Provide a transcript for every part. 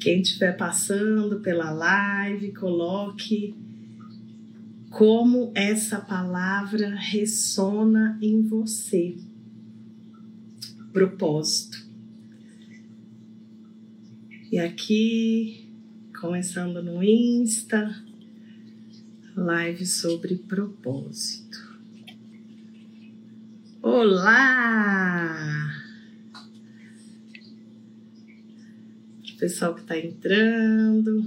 Quem estiver passando pela live, coloque como essa palavra ressona em você. Propósito. E aqui, começando no Insta, live sobre propósito. Olá! Pessoal que está entrando.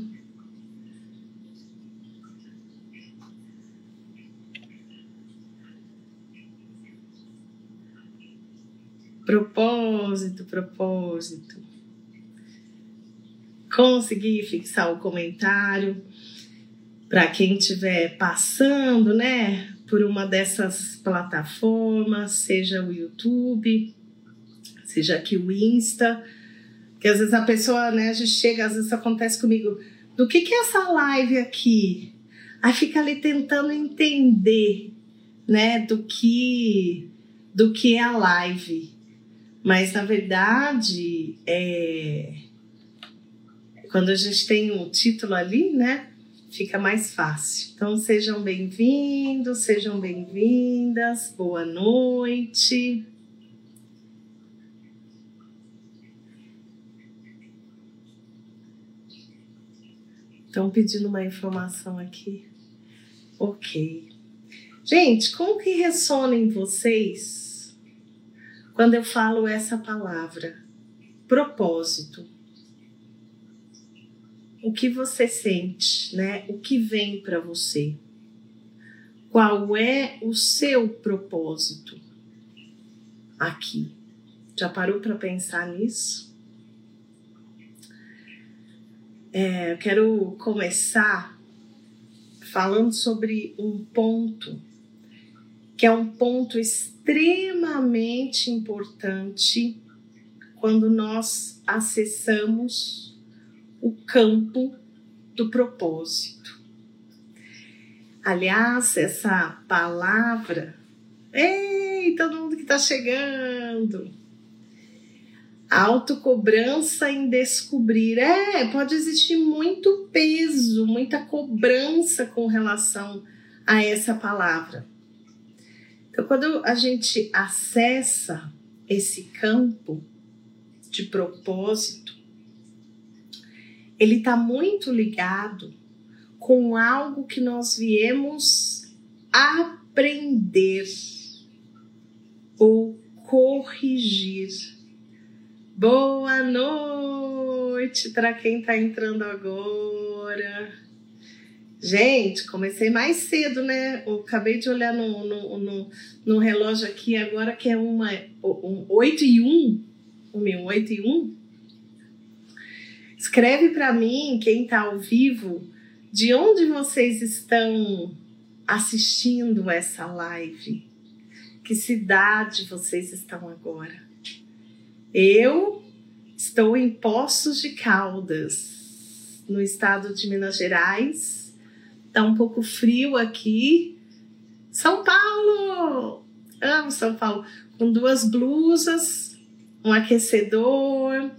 Propósito, propósito. Consegui fixar o comentário para quem estiver passando, né, por uma dessas plataformas, seja o YouTube, seja aqui o Insta, que às vezes a pessoa, né, a gente chega, às vezes acontece comigo, do que que é essa live aqui? Aí fica ali tentando entender, né, do que do que é a live. Mas na verdade, é... quando a gente tem um título ali, né? Fica mais fácil. Então sejam bem-vindos, sejam bem-vindas, boa noite. Estão pedindo uma informação aqui. Ok. Gente, como que ressona em vocês quando eu falo essa palavra, propósito. O que você sente, né? O que vem para você? Qual é o seu propósito aqui? Já parou para pensar nisso? É, eu quero começar falando sobre um ponto que é um ponto extremamente importante quando nós acessamos o campo do propósito. Aliás, essa palavra, ei, todo mundo que está chegando, autocobrança em descobrir. É, pode existir muito peso, muita cobrança com relação a essa palavra. Então, quando a gente acessa esse campo de propósito, ele está muito ligado com algo que nós viemos aprender ou corrigir. Boa noite para quem está entrando agora. Gente, comecei mais cedo, né? Eu acabei de olhar no, no, no, no relógio aqui agora que é uma um, 8 e 1. O meu 8 e 1. Escreve para mim, quem está ao vivo, de onde vocês estão assistindo essa live. Que cidade vocês estão agora? Eu estou em Poços de Caldas, no estado de Minas Gerais Tá um pouco frio aqui. São Paulo! Amo São Paulo. Com duas blusas, um aquecedor,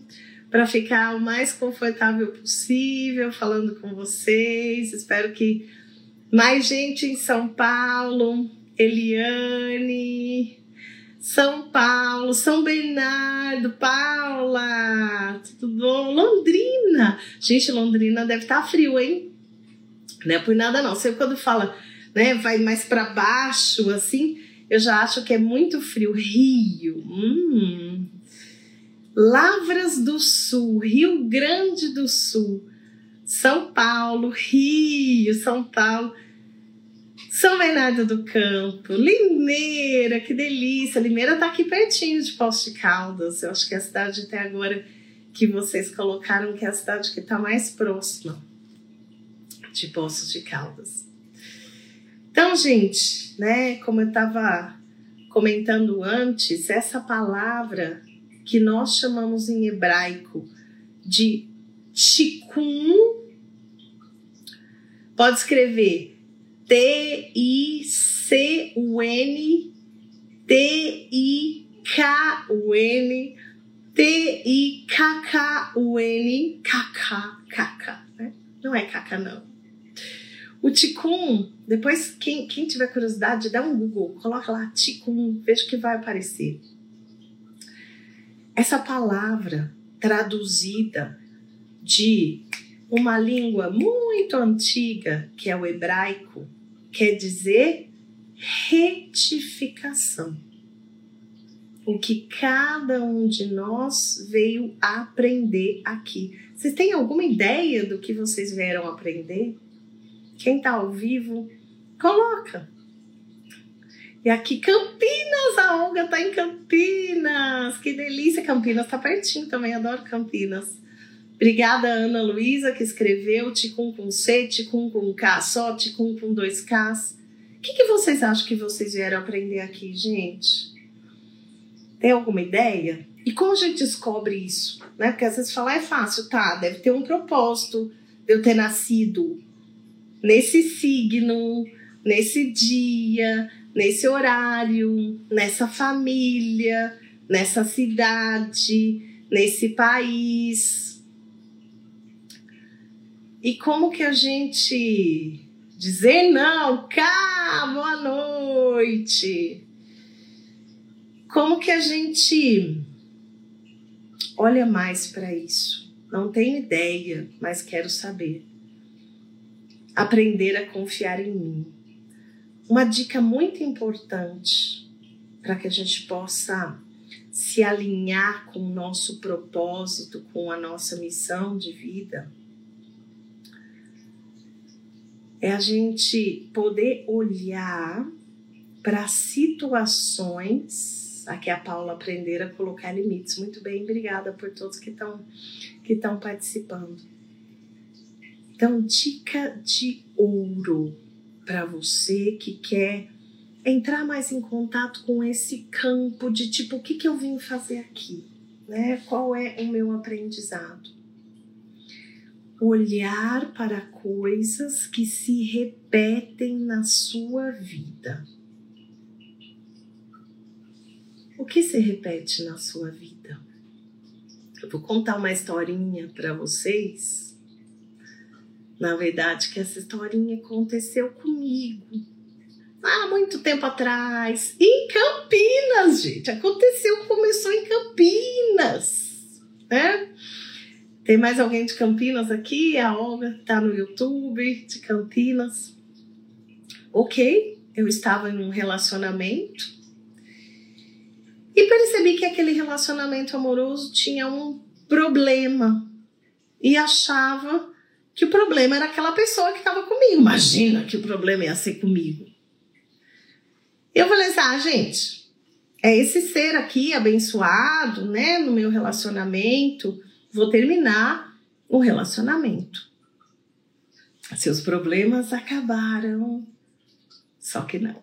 para ficar o mais confortável possível falando com vocês. Espero que mais gente em São Paulo. Eliane, São Paulo, São Bernardo, Paula, tudo bom? Londrina. Gente, Londrina deve estar tá frio, hein? Não é por nada não. Sempre quando fala, né, vai mais para baixo, assim, eu já acho que é muito frio. Rio, hum. Lavras do Sul, Rio Grande do Sul, São Paulo, Rio, São Paulo, São Bernardo do Campo, Limeira, que delícia! Limeira tá aqui pertinho de Poços de Caldas. Eu acho que é a cidade até agora que vocês colocaram que é a cidade que está mais próxima de Poços de Caldas. Então, gente, né, como eu estava comentando antes, essa palavra que nós chamamos em hebraico de tikkun, pode escrever T-I-C-U-N, T-I-K-U-N, T-I-K-K-U-N, K-K, K-K, né? Não é K-K, não. O Ticum, depois, quem, quem tiver curiosidade, dá um Google, coloca lá Ticum, veja o que vai aparecer. Essa palavra traduzida de uma língua muito antiga, que é o hebraico, quer dizer retificação. O que cada um de nós veio aprender aqui. Vocês têm alguma ideia do que vocês vieram aprender? Quem está ao vivo, coloca. E aqui, Campinas, a Olga está em Campinas. Que delícia, Campinas está pertinho também, adoro Campinas. Obrigada, Ana Luísa, que escreveu Ticum com C, Ticum com K, só Ticum com dois Ks. O que, que vocês acham que vocês vieram aprender aqui, gente? Tem alguma ideia? E como a gente descobre isso? Né? Porque às vezes falar é fácil, tá? Deve ter um propósito de eu ter nascido nesse signo, nesse dia, nesse horário, nessa família, nessa cidade, nesse país e como que a gente dizer não, cá, boa noite. Como que a gente olha mais para isso? Não tenho ideia, mas quero saber. Aprender a confiar em mim. Uma dica muito importante para que a gente possa se alinhar com o nosso propósito, com a nossa missão de vida é a gente poder olhar para situações. Aqui a Paula aprender a colocar limites. Muito bem, obrigada por todos que estão que estão participando. Então, dica de ouro para você que quer entrar mais em contato com esse campo de tipo, o que, que eu vim fazer aqui? Né? Qual é o meu aprendizado? Olhar para coisas que se repetem na sua vida. O que se repete na sua vida? Eu vou contar uma historinha para vocês. Na verdade, que essa historinha aconteceu comigo há muito tempo atrás, em Campinas, gente. Aconteceu, começou em Campinas, né? Tem mais alguém de Campinas aqui? A Olga está no YouTube de Campinas. Ok, eu estava em um relacionamento e percebi que aquele relacionamento amoroso tinha um problema e achava que o problema era aquela pessoa que estava comigo. Imagina que o problema ia ser comigo. Eu falei assim: ah, gente, é esse ser aqui abençoado, né, no meu relacionamento vou terminar o relacionamento. Seus problemas acabaram. Só que não.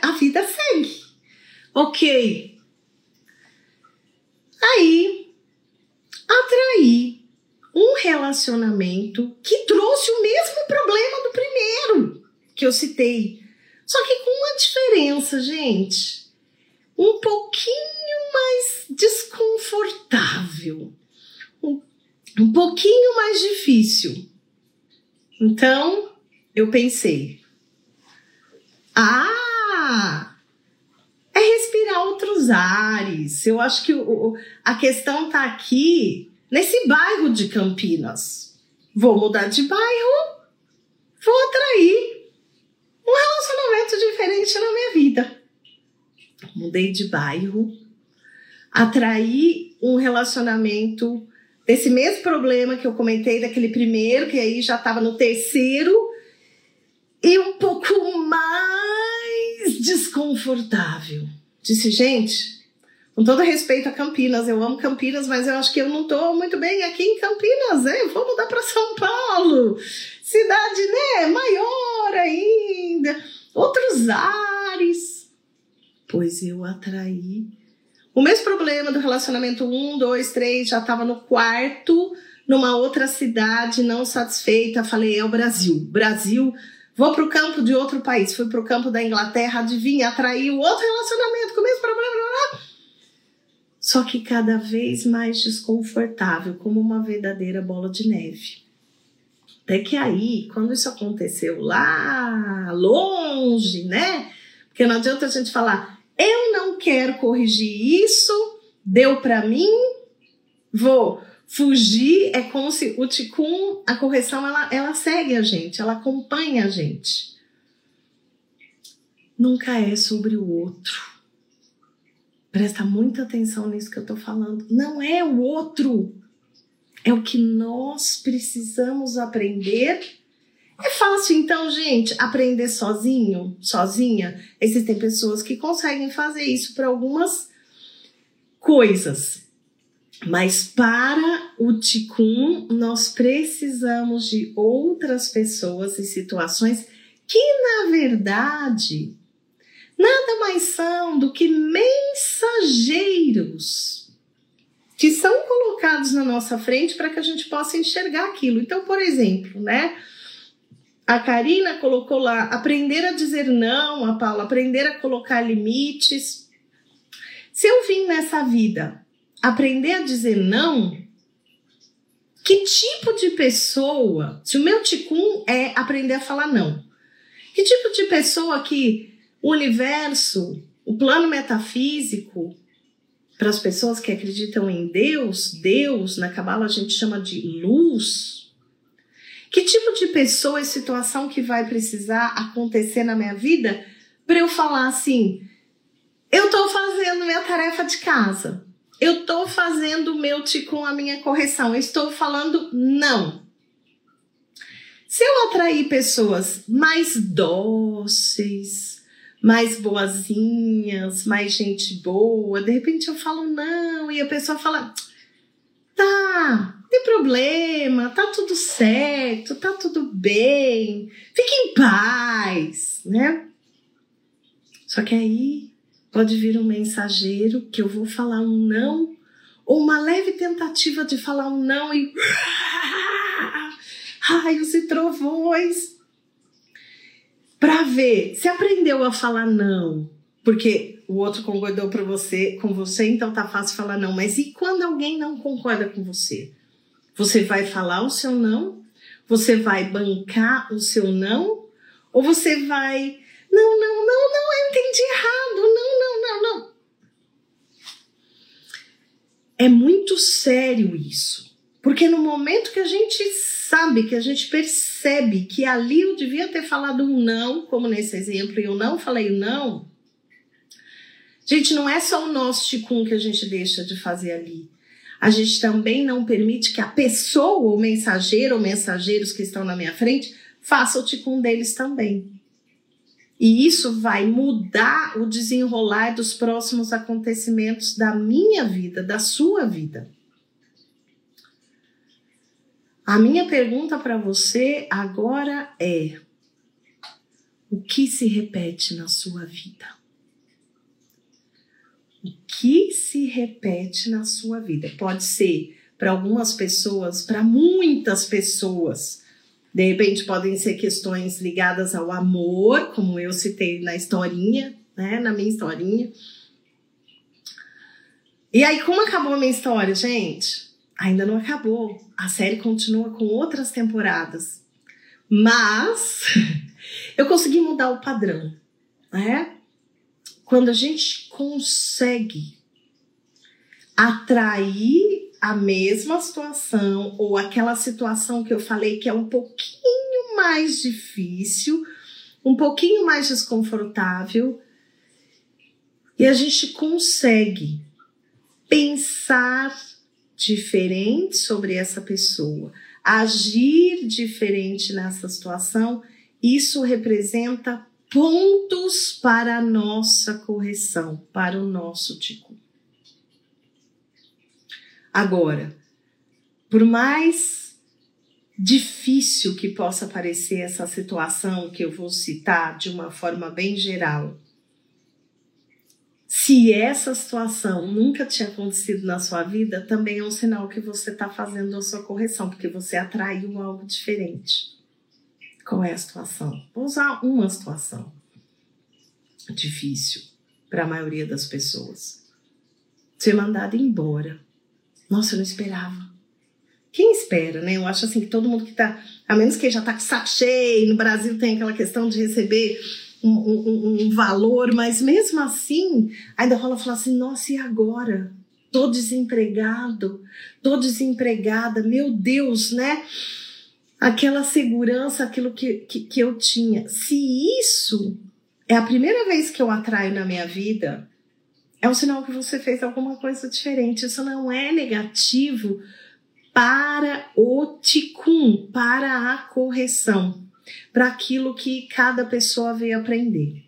A vida segue. Ok. Aí, atraí um relacionamento que trouxe o mesmo problema do primeiro que eu citei. Só que com uma diferença, gente. Um pouquinho mais desconfortável um pouquinho mais difícil. Então, eu pensei: ah, é respirar outros ares. Eu acho que o, a questão tá aqui nesse bairro de Campinas. Vou mudar de bairro, vou atrair um relacionamento diferente na minha vida. Mudei de bairro, atraí um relacionamento desse mesmo problema que eu comentei daquele primeiro, que aí já estava no terceiro, e um pouco mais desconfortável. Disse, gente, com todo respeito a Campinas, eu amo Campinas, mas eu acho que eu não estou muito bem aqui em Campinas, né? Vou mudar para São Paulo, cidade, né, maior ainda, outros ares. Pois eu atraí o mesmo problema do relacionamento 1, 2, 3, já estava no quarto, numa outra cidade, não satisfeita. Falei, é o Brasil. Brasil, vou para o campo de outro país. Fui para o campo da Inglaterra, adivinha, atraiu outro relacionamento com o mesmo problema. só que cada vez mais desconfortável, como uma verdadeira bola de neve. Até que aí, quando isso aconteceu lá longe, né? Porque não adianta a gente falar, eu não quero corrigir isso, deu para mim, vou fugir. É como se o ticum, a correção, ela, ela segue a gente, ela acompanha a gente. Nunca é sobre o outro Presta muita atenção nisso que eu tô falando. Não é o outro. É o que nós precisamos aprender. É fácil, então, gente, aprender sozinho, sozinha. Existem pessoas que conseguem fazer isso para algumas coisas. Mas para o Ticum, nós precisamos de outras pessoas e situações que, na verdade, nada mais são do que mensageiros que são colocados na nossa frente para que a gente possa enxergar aquilo. Então, por exemplo, né? A Karina colocou lá aprender a dizer não, a Paula aprender a colocar limites. Se eu vim nessa vida aprender a dizer não, que tipo de pessoa, se o meu ticum é aprender a falar não, que tipo de pessoa que o universo, o plano metafísico, para as pessoas que acreditam em Deus, Deus, na Cabala a gente chama de luz. Que tipo de pessoa e situação que vai precisar acontecer na minha vida para eu falar assim: eu estou fazendo minha tarefa de casa, eu estou fazendo o meu com a minha correção, eu estou falando não. Se eu atrair pessoas mais dóceis, mais boazinhas, mais gente boa. De repente eu falo não e a pessoa fala: tá, tem problema, tá tudo certo, tá tudo bem, fique em paz, né? Só que aí pode vir um mensageiro que eu vou falar um não, ou uma leve tentativa de falar um não e. Raios e trovões para ver se aprendeu a falar não, porque o outro concordou para você, com você, então tá fácil falar não. Mas e quando alguém não concorda com você? Você vai falar o seu não? Você vai bancar o seu não? Ou você vai não, não, não, não, eu entendi errado. Não, não, não, não. É muito sério isso. Porque no momento que a gente sabe, que a gente percebe que ali eu devia ter falado um não, como nesse exemplo, e eu não falei não. Gente, não é só o nosso ticum que a gente deixa de fazer ali. A gente também não permite que a pessoa, o mensageiro ou mensageiros que estão na minha frente, faça o ticum deles também. E isso vai mudar o desenrolar dos próximos acontecimentos da minha vida, da sua vida. A minha pergunta para você agora é: o que se repete na sua vida? O que se repete na sua vida? Pode ser para algumas pessoas, para muitas pessoas. De repente podem ser questões ligadas ao amor, como eu citei na historinha, né, na minha historinha. E aí, como acabou a minha história, gente? ainda não acabou. A série continua com outras temporadas. Mas eu consegui mudar o padrão, né? Quando a gente consegue atrair a mesma situação ou aquela situação que eu falei que é um pouquinho mais difícil, um pouquinho mais desconfortável, e a gente consegue pensar diferente sobre essa pessoa, agir diferente nessa situação, isso representa pontos para a nossa correção, para o nosso tico. Agora, por mais difícil que possa parecer essa situação que eu vou citar de uma forma bem geral, se essa situação nunca tinha acontecido na sua vida, também é um sinal que você está fazendo a sua correção, porque você atraiu algo diferente. Qual é a situação? Vou usar uma situação difícil para a maioria das pessoas. ser mandado embora. Nossa, eu não esperava. Quem espera, né? Eu acho assim que todo mundo que tá, a menos que já tá com saco cheio, no Brasil tem aquela questão de receber um, um, um valor, mas mesmo assim, ainda rola falar assim: nossa, e agora? Tô desempregado, tô desempregada, meu Deus, né? Aquela segurança, aquilo que, que, que eu tinha. Se isso é a primeira vez que eu atraio na minha vida, é um sinal que você fez alguma coisa diferente. Isso não é negativo para o ticum, para a correção, para aquilo que cada pessoa veio aprender.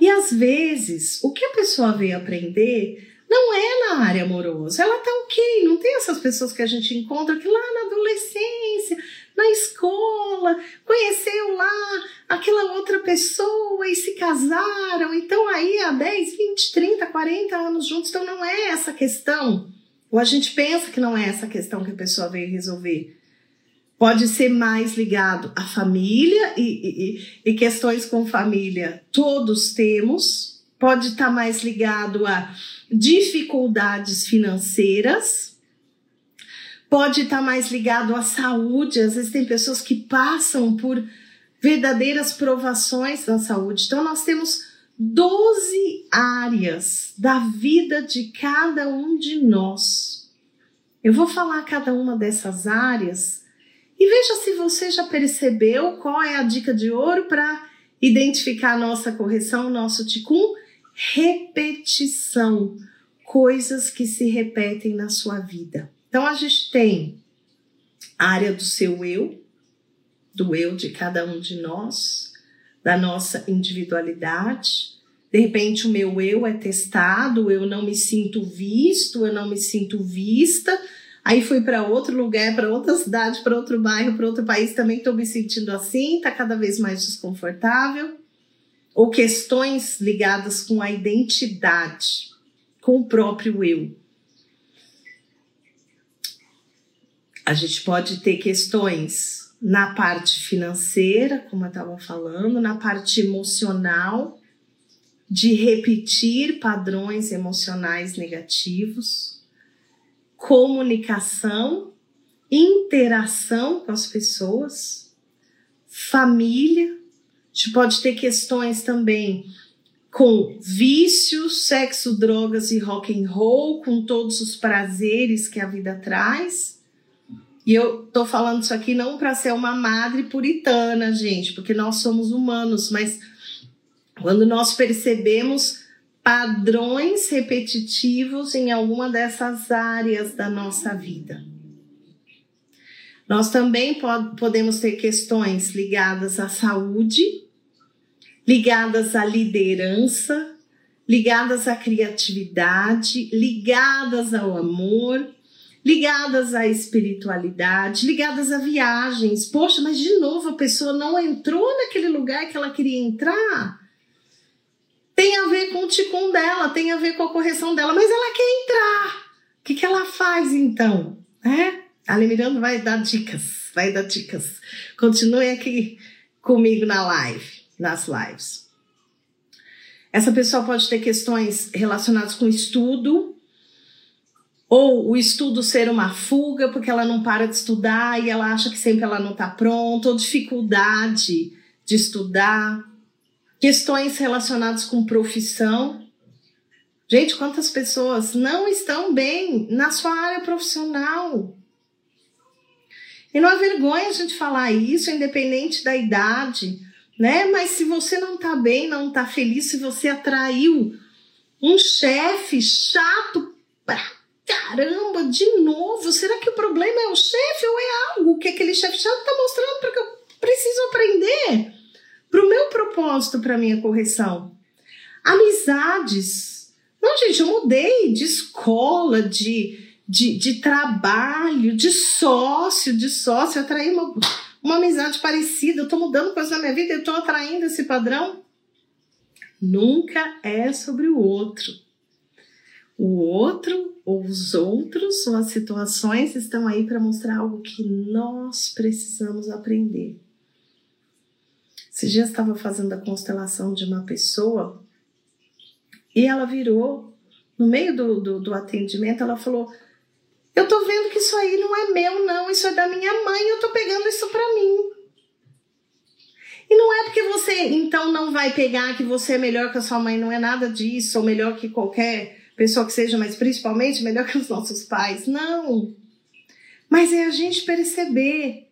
E às vezes, o que a pessoa veio aprender não é na área amorosa. Ela tá ok, não tem essas pessoas que a gente encontra que lá na adolescência na escola, conheceu lá aquela outra pessoa e se casaram, então aí há 10, 20, 30, 40 anos juntos, então não é essa questão. Ou a gente pensa que não é essa questão que a pessoa veio resolver. Pode ser mais ligado à família e, e, e questões com família todos temos. Pode estar mais ligado a dificuldades financeiras, pode estar mais ligado à saúde. Às vezes tem pessoas que passam por verdadeiras provações na saúde. Então nós temos 12 áreas da vida de cada um de nós. Eu vou falar cada uma dessas áreas e veja se você já percebeu qual é a dica de ouro para identificar a nossa correção, o nosso ticum. Repetição. Coisas que se repetem na sua vida. Então a gente tem a área do seu eu, do eu de cada um de nós, da nossa individualidade. De repente o meu eu é testado, eu não me sinto visto, eu não me sinto vista. Aí fui para outro lugar, para outra cidade, para outro bairro, para outro país, também estou me sentindo assim, está cada vez mais desconfortável. Ou questões ligadas com a identidade, com o próprio eu. A gente pode ter questões na parte financeira, como eu estava falando, na parte emocional, de repetir padrões emocionais negativos, comunicação, interação com as pessoas, família. A gente pode ter questões também com vícios, sexo, drogas e rock and roll, com todos os prazeres que a vida traz e eu tô falando isso aqui não para ser uma madre puritana, gente, porque nós somos humanos, mas quando nós percebemos padrões repetitivos em alguma dessas áreas da nossa vida. Nós também pod podemos ter questões ligadas à saúde, ligadas à liderança, ligadas à criatividade, ligadas ao amor, ligadas à espiritualidade, ligadas a viagens. Poxa, mas de novo a pessoa não entrou naquele lugar que ela queria entrar. Tem a ver com o ticum dela, tem a ver com a correção dela, mas ela quer entrar. O que, que ela faz então? É? A Miranda vai dar dicas, vai dar dicas. Continue aqui comigo na live, nas lives. Essa pessoa pode ter questões relacionadas com estudo, ou o estudo ser uma fuga porque ela não para de estudar e ela acha que sempre ela não está pronta, ou dificuldade de estudar, questões relacionadas com profissão. Gente, quantas pessoas não estão bem na sua área profissional? E não é vergonha a gente falar isso, independente da idade, né? Mas se você não tá bem, não tá feliz, se você atraiu um chefe chato pra caramba, de novo, será que o problema é o chefe ou é algo que aquele chefe chato está mostrando porque eu preciso aprender para o meu propósito, para minha correção? Amizades. Não, gente, eu mudei de escola, de, de, de trabalho, de sócio, de sócio, atraí uma, uma amizade parecida, eu estou mudando coisas na minha vida, eu estou atraindo esse padrão. Nunca é sobre o outro. O outro ou os outros ou as situações estão aí para mostrar algo que nós precisamos aprender. Esse dia estava fazendo a constelação de uma pessoa e ela virou no meio do, do, do atendimento, ela falou: Eu tô vendo que isso aí não é meu, não, isso é da minha mãe, eu tô pegando isso pra mim. E não é porque você então não vai pegar que você é melhor que a sua mãe, não é nada disso, ou melhor que qualquer pessoa que seja, mas principalmente melhor que os nossos pais. Não. Mas é a gente perceber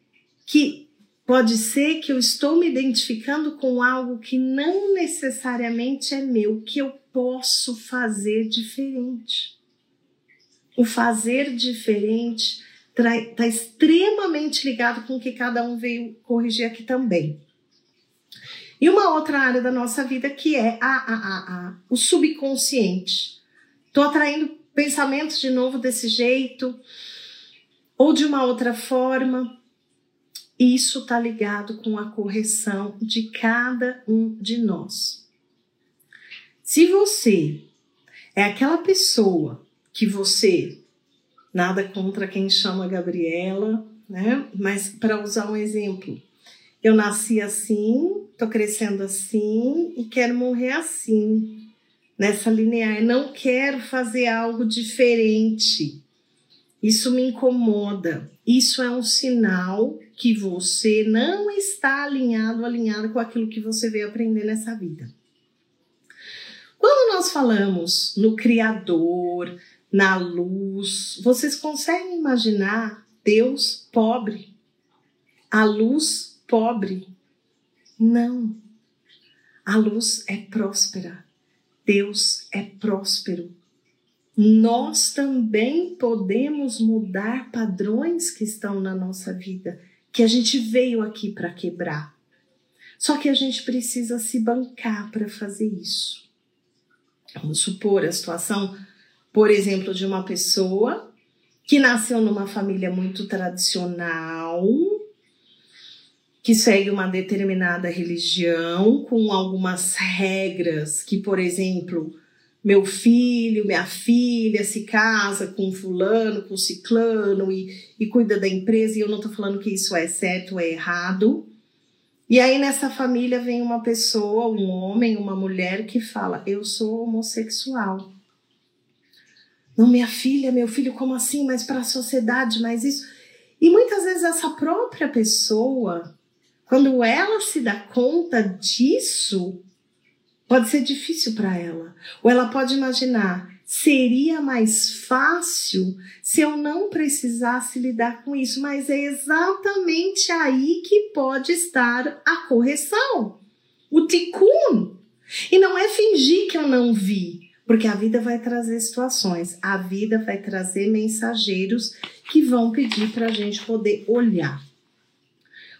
que pode ser que eu estou me identificando com algo que não necessariamente é meu, que eu posso fazer diferente. O fazer diferente está extremamente ligado com o que cada um veio corrigir aqui também. E uma outra área da nossa vida que é a, a, a, o subconsciente. Estou atraindo pensamentos de novo desse jeito ou de uma outra forma. Isso está ligado com a correção de cada um de nós. Se você é aquela pessoa que você, nada contra quem chama Gabriela, né? Mas para usar um exemplo, eu nasci assim, tô crescendo assim e quero morrer assim, nessa linear. Não quero fazer algo diferente. Isso me incomoda. Isso é um sinal que você não está alinhado, alinhado com aquilo que você veio aprender nessa vida. Quando nós falamos no Criador, na luz, vocês conseguem imaginar Deus pobre? A luz pobre. Não. A luz é próspera. Deus é próspero. Nós também podemos mudar padrões que estão na nossa vida, que a gente veio aqui para quebrar. Só que a gente precisa se bancar para fazer isso. Vamos supor a situação, por exemplo, de uma pessoa que nasceu numa família muito tradicional, que segue uma determinada religião com algumas regras que, por exemplo, meu filho, minha filha se casa com fulano, com ciclano e, e cuida da empresa, e eu não estou falando que isso é certo ou é errado. E aí nessa família vem uma pessoa, um homem, uma mulher que fala: Eu sou homossexual. Não, minha filha, meu filho, como assim? Mas para a sociedade, mas isso. E muitas vezes essa própria pessoa quando ela se dá conta disso, pode ser difícil para ela. Ou ela pode imaginar, seria mais fácil se eu não precisasse lidar com isso, mas é exatamente aí que pode estar a correção. O tikkun. E não é fingir que eu não vi, porque a vida vai trazer situações, a vida vai trazer mensageiros que vão pedir para a gente poder olhar.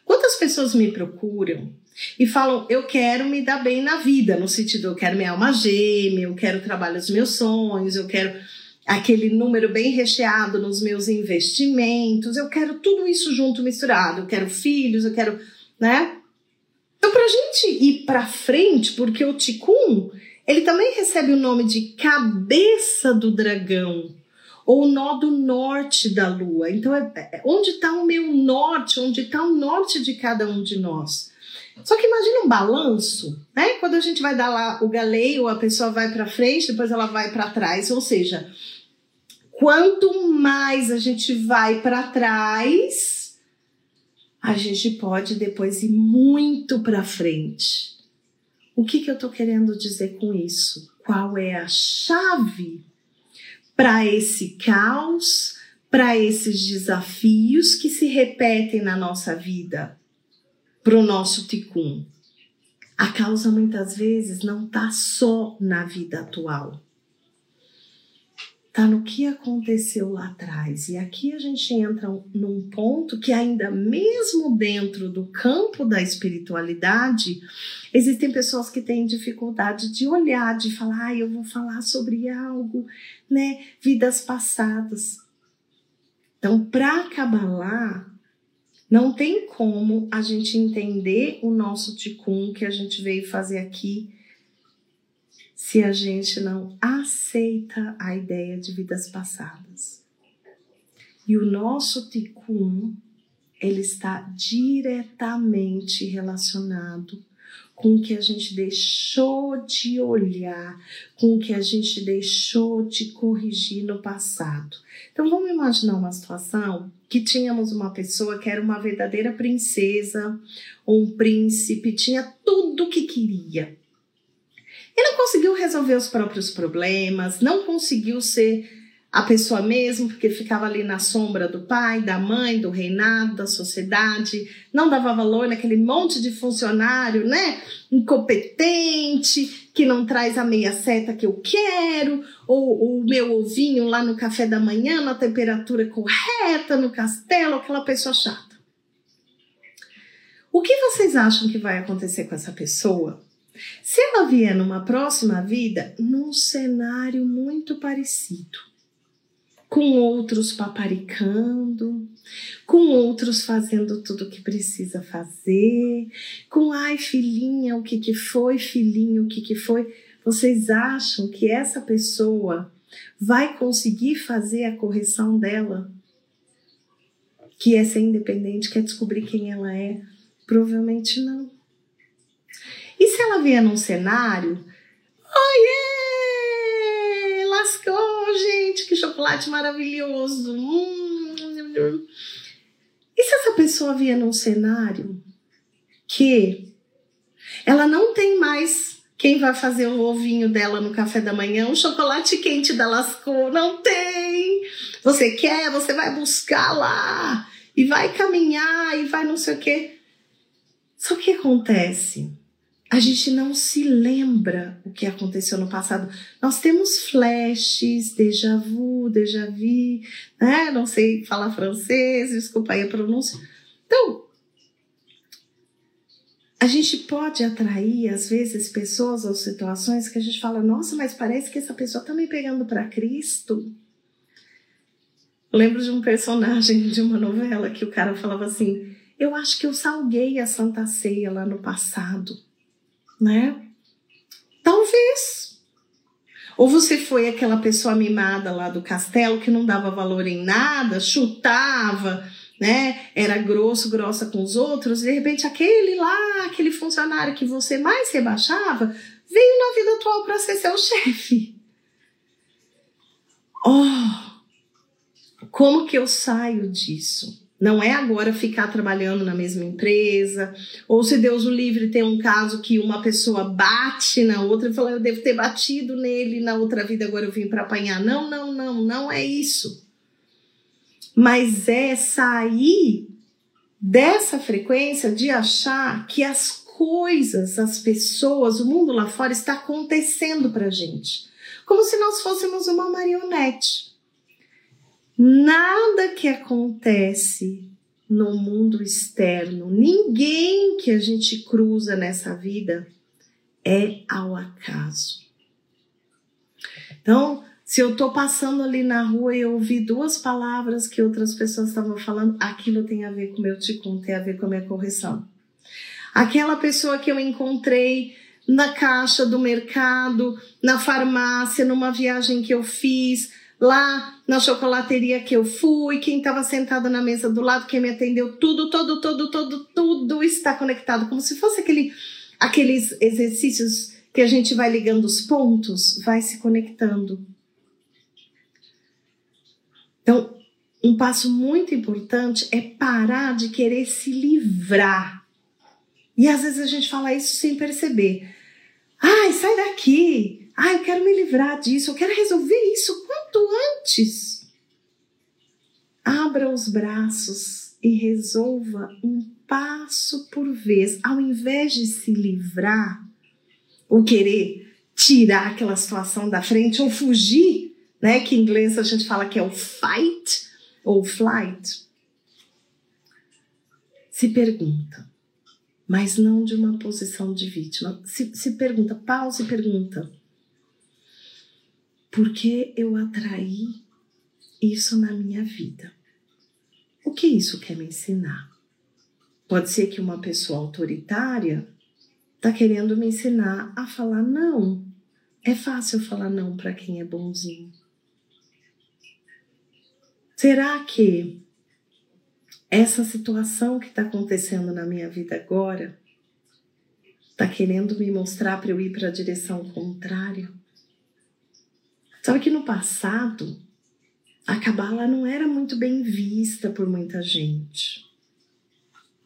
Quantas pessoas me procuram e falam, eu quero me dar bem na vida, no sentido, eu quero minha alma gêmea, eu quero trabalhar os meus sonhos, eu quero aquele número bem recheado nos meus investimentos, eu quero tudo isso junto misturado, eu quero filhos, eu quero, né? Então, para a gente ir para frente, porque o Ticum, ele também recebe o nome de cabeça do dragão ou nó do norte da lua. Então, é, é onde está o meu norte? Onde está o norte de cada um de nós? Só que imagina um balanço, né? Quando a gente vai dar lá o galeio, a pessoa vai para frente, depois ela vai para trás. Ou seja, quanto mais a gente vai para trás, a gente pode depois ir muito para frente. O que, que eu estou querendo dizer com isso? Qual é a chave para esse caos, para esses desafios que se repetem na nossa vida, para o nosso ticum. A causa muitas vezes não está só na vida atual. Está no que aconteceu lá atrás. E aqui a gente entra num ponto que, ainda mesmo dentro do campo da espiritualidade, Existem pessoas que têm dificuldade de olhar, de falar, ah, eu vou falar sobre algo, né? Vidas passadas. Então, para lá, não tem como a gente entender o nosso ticum que a gente veio fazer aqui se a gente não aceita a ideia de vidas passadas. E o nosso ticum, ele está diretamente relacionado com o que a gente deixou de olhar, com o que a gente deixou de corrigir no passado. Então vamos imaginar uma situação que tínhamos uma pessoa que era uma verdadeira princesa ou um príncipe, tinha tudo o que queria. E não conseguiu resolver os próprios problemas, não conseguiu ser a pessoa mesmo, porque ficava ali na sombra do pai, da mãe, do reinado, da sociedade, não dava valor naquele monte de funcionário, né? Incompetente, que não traz a meia seta que eu quero, ou o meu ovinho lá no café da manhã, na temperatura correta, no castelo, aquela pessoa chata. O que vocês acham que vai acontecer com essa pessoa? Se ela vier numa próxima vida, num cenário muito parecido com outros paparicando, com outros fazendo tudo o que precisa fazer, com ai filhinha, o que que foi, filhinho, o que que foi. Vocês acham que essa pessoa vai conseguir fazer a correção dela? Que é ser independente, quer descobrir quem ela é? Provavelmente não. E se ela vier num cenário, oiê, lascou, gente, que chocolate maravilhoso. Hum. E se essa pessoa vier num cenário que ela não tem mais quem vai fazer o ovinho dela no café da manhã, um chocolate quente da Lascaux, não tem. Você quer, você vai buscar lá e vai caminhar e vai não sei o quê. Só que acontece a gente não se lembra o que aconteceu no passado. Nós temos flashes, déjà vu, déjà vu, né? Não sei falar francês, desculpa aí a pronúncia. Então, a gente pode atrair, às vezes, pessoas ou situações que a gente fala, nossa, mas parece que essa pessoa tá me pegando para Cristo. lembro de um personagem de uma novela que o cara falava assim: Eu acho que eu salguei a Santa Ceia lá no passado né? Talvez. Ou você foi aquela pessoa mimada lá do castelo que não dava valor em nada, chutava, né? Era grosso, grossa com os outros, de repente aquele lá, aquele funcionário que você mais rebaixava, veio na vida atual para ser seu chefe. Oh, como que eu saio disso? Não é agora ficar trabalhando na mesma empresa, ou se Deus o livre tem um caso que uma pessoa bate na outra e fala, eu devo ter batido nele na outra vida, agora eu vim para apanhar. Não, não, não, não é isso. Mas é sair dessa frequência de achar que as coisas, as pessoas, o mundo lá fora está acontecendo para gente. Como se nós fôssemos uma marionete. Nada que acontece no mundo externo, ninguém que a gente cruza nessa vida é ao acaso. Então, se eu estou passando ali na rua e eu ouvi duas palavras que outras pessoas estavam falando, aquilo tem a ver com o meu te tem a ver com a minha correção. Aquela pessoa que eu encontrei na caixa do mercado, na farmácia, numa viagem que eu fiz, lá na chocolateria que eu fui, quem estava sentado na mesa do lado, quem me atendeu, tudo, todo, todo, todo, tudo está conectado, como se fosse aquele, aqueles exercícios que a gente vai ligando os pontos, vai se conectando. Então, um passo muito importante é parar de querer se livrar. E às vezes a gente fala isso sem perceber. Ai, sai daqui! Ah, eu quero me livrar disso, eu quero resolver isso quanto antes. Abra os braços e resolva um passo por vez, ao invés de se livrar ou querer tirar aquela situação da frente ou fugir, né? Que em inglês a gente fala que é o fight ou flight. Se pergunta, mas não de uma posição de vítima. Se, se pergunta, pausa e pergunta: porque eu atraí isso na minha vida. O que isso quer me ensinar? Pode ser que uma pessoa autoritária está querendo me ensinar a falar não. É fácil falar não para quem é bonzinho. Será que essa situação que está acontecendo na minha vida agora Está querendo me mostrar para eu ir para a direção contrária? Sabe que no passado, a cabala não era muito bem vista por muita gente.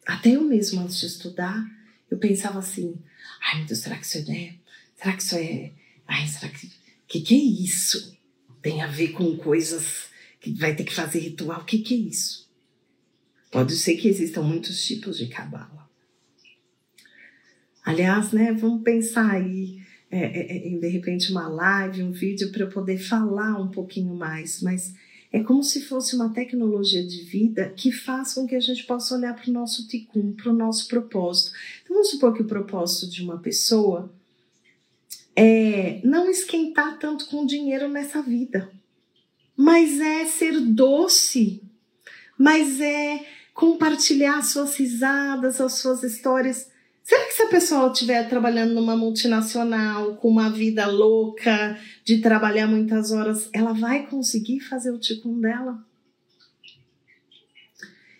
Até eu mesmo, antes de estudar, eu pensava assim: ai meu Deus, será que isso é. Será que isso é. Ai, será que. que que é isso? Tem a ver com coisas que vai ter que fazer ritual? O que que é isso? Pode ser que existam muitos tipos de cabala. Aliás, né, vamos pensar aí é, é, é, de repente uma live, um vídeo para eu poder falar um pouquinho mais, mas é como se fosse uma tecnologia de vida que faz com que a gente possa olhar para o nosso ticum, para o nosso propósito. Então, vamos supor que o propósito de uma pessoa é não esquentar tanto com dinheiro nessa vida, mas é ser doce, mas é compartilhar suas risadas, as suas histórias Será que se a pessoa estiver trabalhando numa multinacional, com uma vida louca, de trabalhar muitas horas, ela vai conseguir fazer o ticum dela?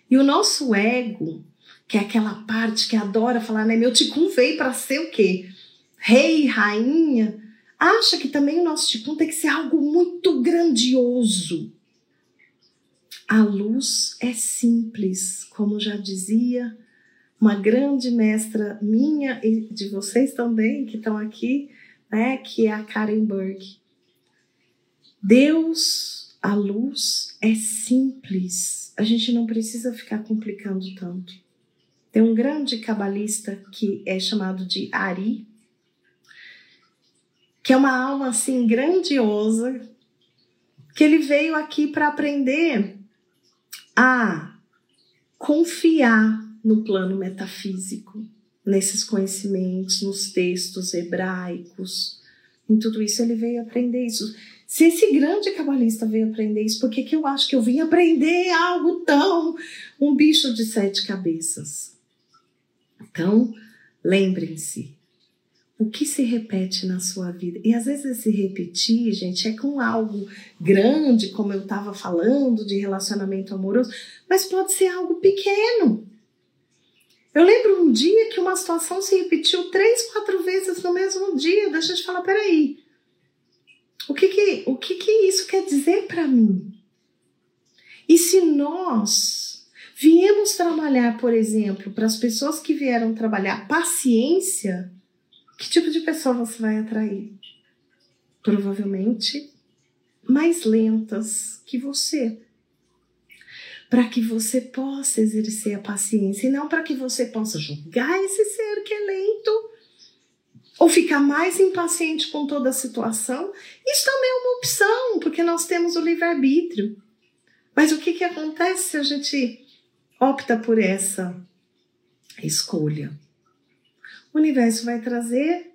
E o nosso ego, que é aquela parte que adora falar, né? Meu ticum veio para ser o quê? Rei, rainha, acha que também o nosso ticum tem que ser algo muito grandioso. A luz é simples, como já dizia uma grande mestra minha e de vocês também que estão aqui, né, que é a Karen Burke. Deus, a luz é simples. A gente não precisa ficar complicando tanto. Tem um grande cabalista que é chamado de Ari, que é uma alma assim grandiosa, que ele veio aqui para aprender a confiar no plano metafísico, nesses conhecimentos, nos textos hebraicos, em tudo isso ele veio aprender isso. Se esse grande cabalista veio aprender isso, por que, que eu acho que eu vim aprender algo tão. um bicho de sete cabeças? Então, lembrem-se, o que se repete na sua vida? E às vezes esse repetir, gente, é com algo grande, como eu estava falando, de relacionamento amoroso, mas pode ser algo pequeno. Eu lembro um dia que uma situação se repetiu três, quatro vezes no mesmo dia. Deixa eu te falar, peraí. O que que, o que, que isso quer dizer para mim? E se nós viemos trabalhar, por exemplo, para as pessoas que vieram trabalhar paciência, que tipo de pessoa você vai atrair? Provavelmente mais lentas que você para que você possa exercer a paciência e não para que você possa julgar esse ser que é lento ou ficar mais impaciente com toda a situação. Isso também é uma opção, porque nós temos o livre-arbítrio. Mas o que, que acontece se a gente opta por essa escolha? O universo vai trazer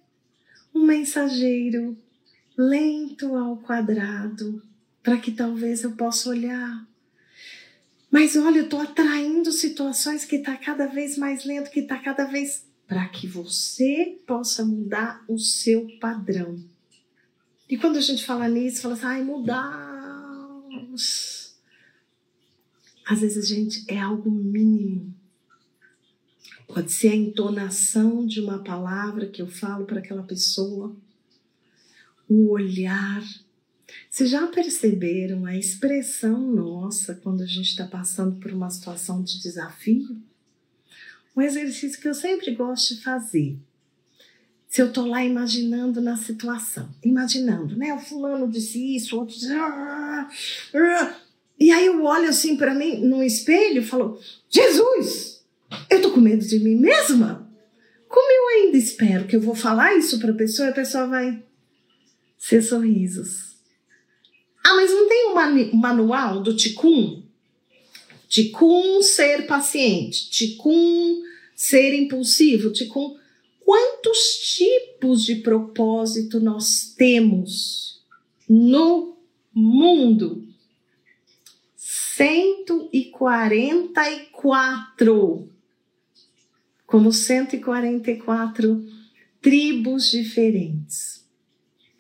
um mensageiro lento ao quadrado para que talvez eu possa olhar mas olha, eu estou atraindo situações que está cada vez mais lento, que está cada vez. para que você possa mudar o seu padrão. E quando a gente fala nisso, fala assim, ai, mudar. Às vezes, gente, é algo mínimo. Pode ser a entonação de uma palavra que eu falo para aquela pessoa, o olhar vocês já perceberam a expressão nossa quando a gente está passando por uma situação de desafio? Um exercício que eu sempre gosto de fazer. Se eu estou lá imaginando na situação, imaginando, né? O fulano disse isso, o outro disse. Ah, ah. E aí eu olho assim para mim no espelho e falo: Jesus, eu tô com medo de mim mesma? Como eu ainda espero que eu vou falar isso para a pessoa a pessoa vai ser sorrisos ah, mas não tem um manual do Ticum? Ticum ser paciente, Ticum ser impulsivo, Ticum. Quantos tipos de propósito nós temos no mundo? 144. Como 144 tribos diferentes.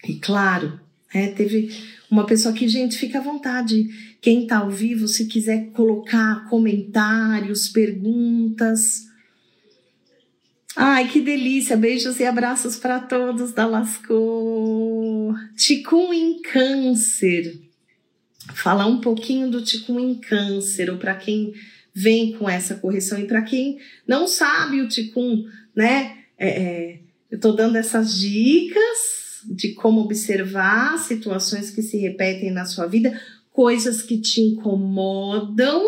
E claro, é, teve uma pessoa que, gente, fica à vontade. Quem está ao vivo, se quiser colocar comentários, perguntas. Ai, que delícia! Beijos e abraços para todos da Lascou. Ticum em Câncer. Falar um pouquinho do Ticum em Câncer, ou para quem vem com essa correção, e para quem não sabe o Ticum, né? É, é, eu estou dando essas dicas de como observar situações que se repetem na sua vida, coisas que te incomodam,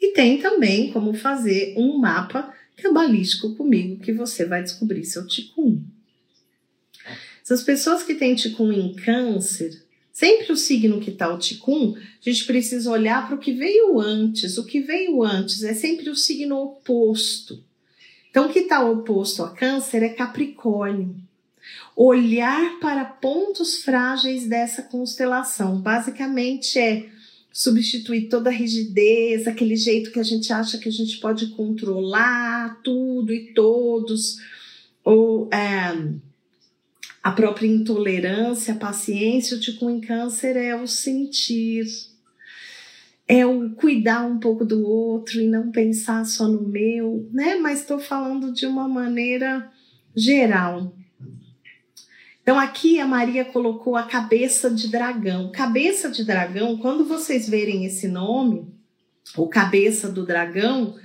e tem também como fazer um mapa cabalístico comigo que você vai descobrir seu ticum. Essas pessoas que têm ticum em câncer, sempre o signo que está o ticum, a gente precisa olhar para o que veio antes. O que veio antes é sempre o signo oposto. Então, o que está oposto a câncer é Capricórnio. Olhar para pontos frágeis dessa constelação. Basicamente é substituir toda a rigidez, aquele jeito que a gente acha que a gente pode controlar tudo e todos, ou é, a própria intolerância, a paciência, o tipo em câncer é o sentir, é o cuidar um pouco do outro e não pensar só no meu, né? Mas estou falando de uma maneira geral. Então aqui a Maria colocou a cabeça de dragão. Cabeça de dragão, quando vocês verem esse nome, o cabeça do dragão,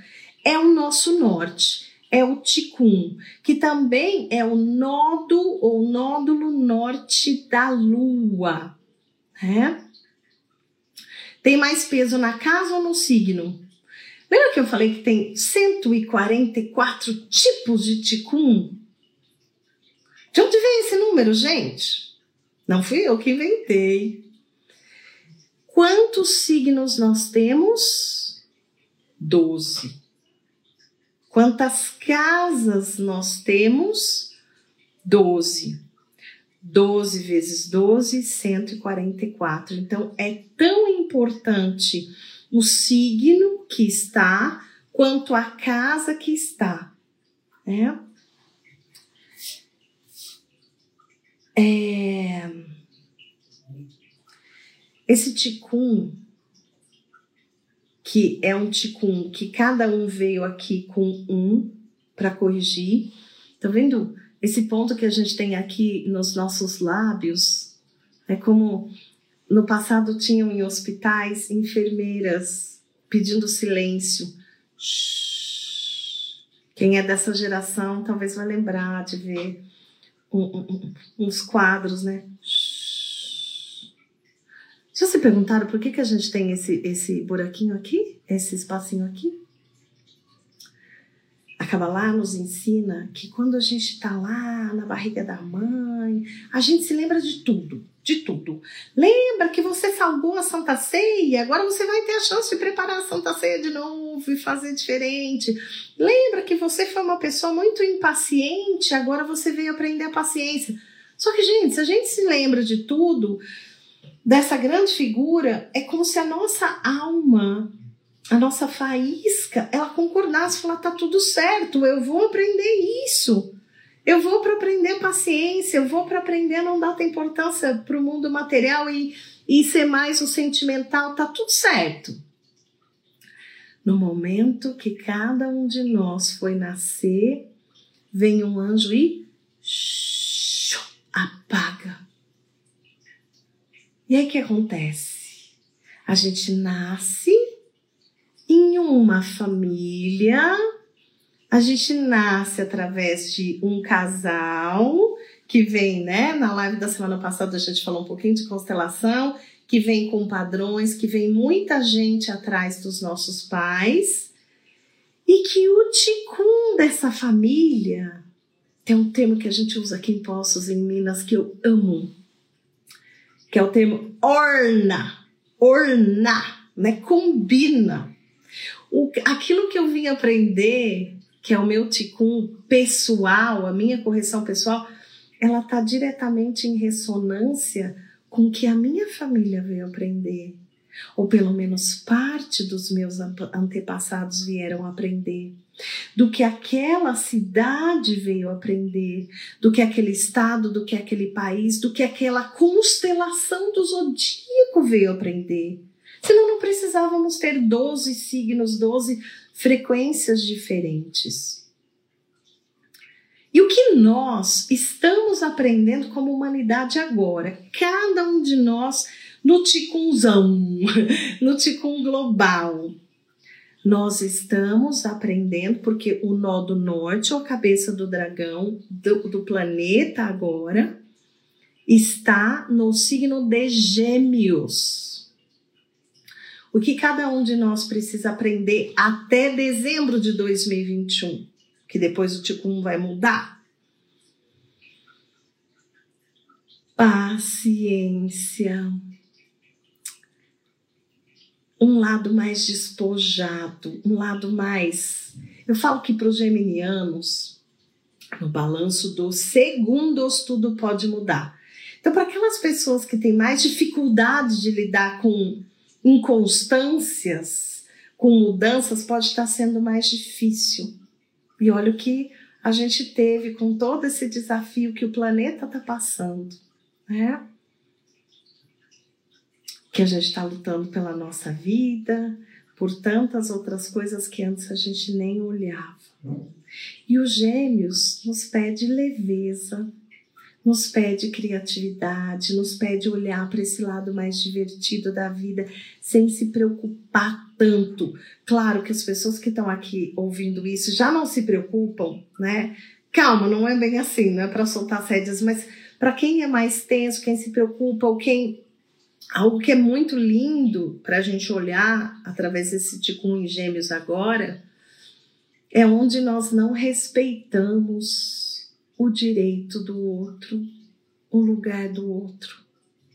é o nosso norte, é o Ticum, que também é o nodo ou nódulo norte da lua, né? Tem mais peso na casa ou no signo? Lembra que eu falei que tem 144 tipos de Ticum? De onde vem esse número, gente? Não fui eu que inventei. Quantos signos nós temos? Doze. Quantas casas nós temos? Doze. 12 vezes 12, 144. Então, é tão importante o signo que está quanto a casa que está. Né? É... Esse ticum, que é um ticum que cada um veio aqui com um para corrigir. Tá vendo? Esse ponto que a gente tem aqui nos nossos lábios é como no passado tinham em hospitais enfermeiras pedindo silêncio. Quem é dessa geração talvez vai lembrar de ver um, um, uns quadros, né? Já se perguntaram por que, que a gente tem esse, esse buraquinho aqui? Esse espacinho aqui? A Kabbalah nos ensina que quando a gente está lá na barriga da mãe, a gente se lembra de tudo, de tudo. Lembra que você salvou a Santa Ceia, agora você vai ter a chance de preparar a Santa Ceia de novo e fazer diferente. Lembra que você foi uma pessoa muito impaciente, agora você veio aprender a paciência. Só que, gente, se a gente se lembra de tudo, dessa grande figura, é como se a nossa alma a nossa faísca, ela concordasse, falar, tá tudo certo, eu vou aprender isso. Eu vou para aprender paciência, eu vou para aprender a não dar tanta importância para o mundo material e, e ser mais o sentimental, tá tudo certo. No momento que cada um de nós foi nascer, vem um anjo e apaga. E aí o que acontece? A gente nasce em uma família, a gente nasce através de um casal que vem, né? Na live da semana passada a gente falou um pouquinho de constelação, que vem com padrões, que vem muita gente atrás dos nossos pais, e que o ticum dessa família tem um termo que a gente usa aqui em Poços, em Minas, que eu amo, que é o termo orna, orna, né? Combina. O, aquilo que eu vim aprender, que é o meu ticum pessoal, a minha correção pessoal, ela está diretamente em ressonância com o que a minha família veio aprender. Ou pelo menos parte dos meus antepassados vieram aprender. Do que aquela cidade veio aprender, do que aquele estado, do que aquele país, do que aquela constelação do zodíaco veio aprender. Senão não precisávamos ter 12 signos, 12 frequências diferentes. E o que nós estamos aprendendo como humanidade agora? Cada um de nós no Ticunzão, no Ticum global. Nós estamos aprendendo, porque o nó do norte, ou cabeça do dragão do, do planeta agora, está no signo de Gêmeos. O que cada um de nós precisa aprender até dezembro de 2021, que depois o Ticum vai mudar. Paciência um lado mais despojado, um lado mais. Eu falo que para os geminianos, no balanço do segundos, tudo pode mudar. Então, para aquelas pessoas que têm mais dificuldade de lidar com inconstâncias, com mudanças, pode estar sendo mais difícil. E olha o que a gente teve com todo esse desafio que o planeta está passando, né? que a gente está lutando pela nossa vida, por tantas outras coisas que antes a gente nem olhava. E os gêmeos nos pede leveza, nos pede criatividade, nos pede olhar para esse lado mais divertido da vida, sem se preocupar tanto. Claro que as pessoas que estão aqui ouvindo isso já não se preocupam, né? Calma, não é bem assim, não é para soltar sédias, mas para quem é mais tenso, quem se preocupa ou quem Algo que é muito lindo para a gente olhar através desse Ticum em Gêmeos agora é onde nós não respeitamos o direito do outro, o lugar do outro.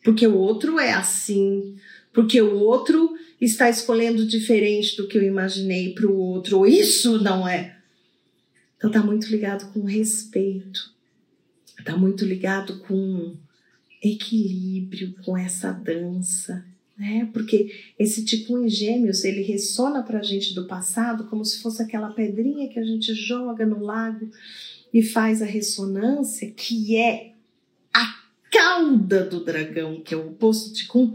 Porque o outro é assim, porque o outro está escolhendo diferente do que eu imaginei para o outro, ou isso não é. Então tá muito ligado com respeito, tá muito ligado com equilíbrio com essa dança, né? Porque esse tipo em gêmeos, ele ressona para a gente do passado como se fosse aquela pedrinha que a gente joga no lago e faz a ressonância, que é a cauda do dragão, que é o oposto de com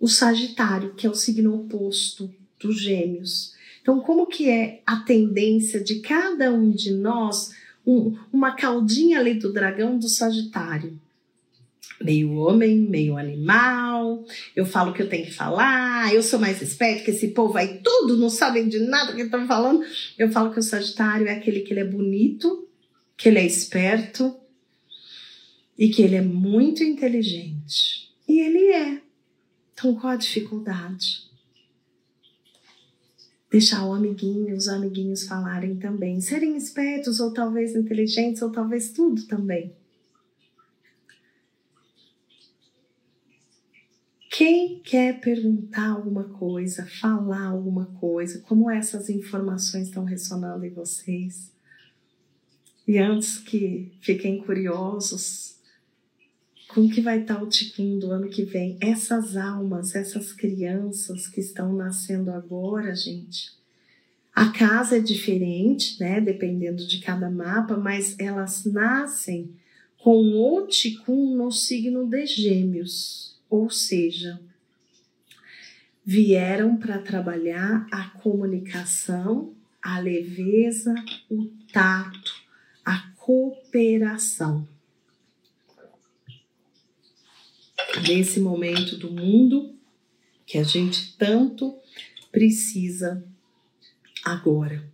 o Sagitário, que é o signo oposto dos gêmeos. Então, como que é a tendência de cada um de nós, um, uma caudinha ali do dragão do Sagitário? meio homem, meio animal. Eu falo o que eu tenho que falar. Eu sou mais esperto que esse povo aí tudo, não sabem de nada que estão falando. Eu falo que o Sagitário é aquele que ele é bonito, que ele é esperto e que ele é muito inteligente. E ele é. Então qual a dificuldade? Deixar o amiguinho, os amiguinhos falarem também, serem espertos ou talvez inteligentes ou talvez tudo também. Quem quer perguntar alguma coisa, falar alguma coisa, como essas informações estão ressonando em vocês? E antes que fiquem curiosos, com que vai estar o Ticum do ano que vem? Essas almas, essas crianças que estão nascendo agora, gente. A casa é diferente, né? Dependendo de cada mapa, mas elas nascem com o Ticum no signo de Gêmeos ou seja, vieram para trabalhar a comunicação, a leveza, o tato, cooperação. Nesse momento do mundo que a gente tanto precisa agora.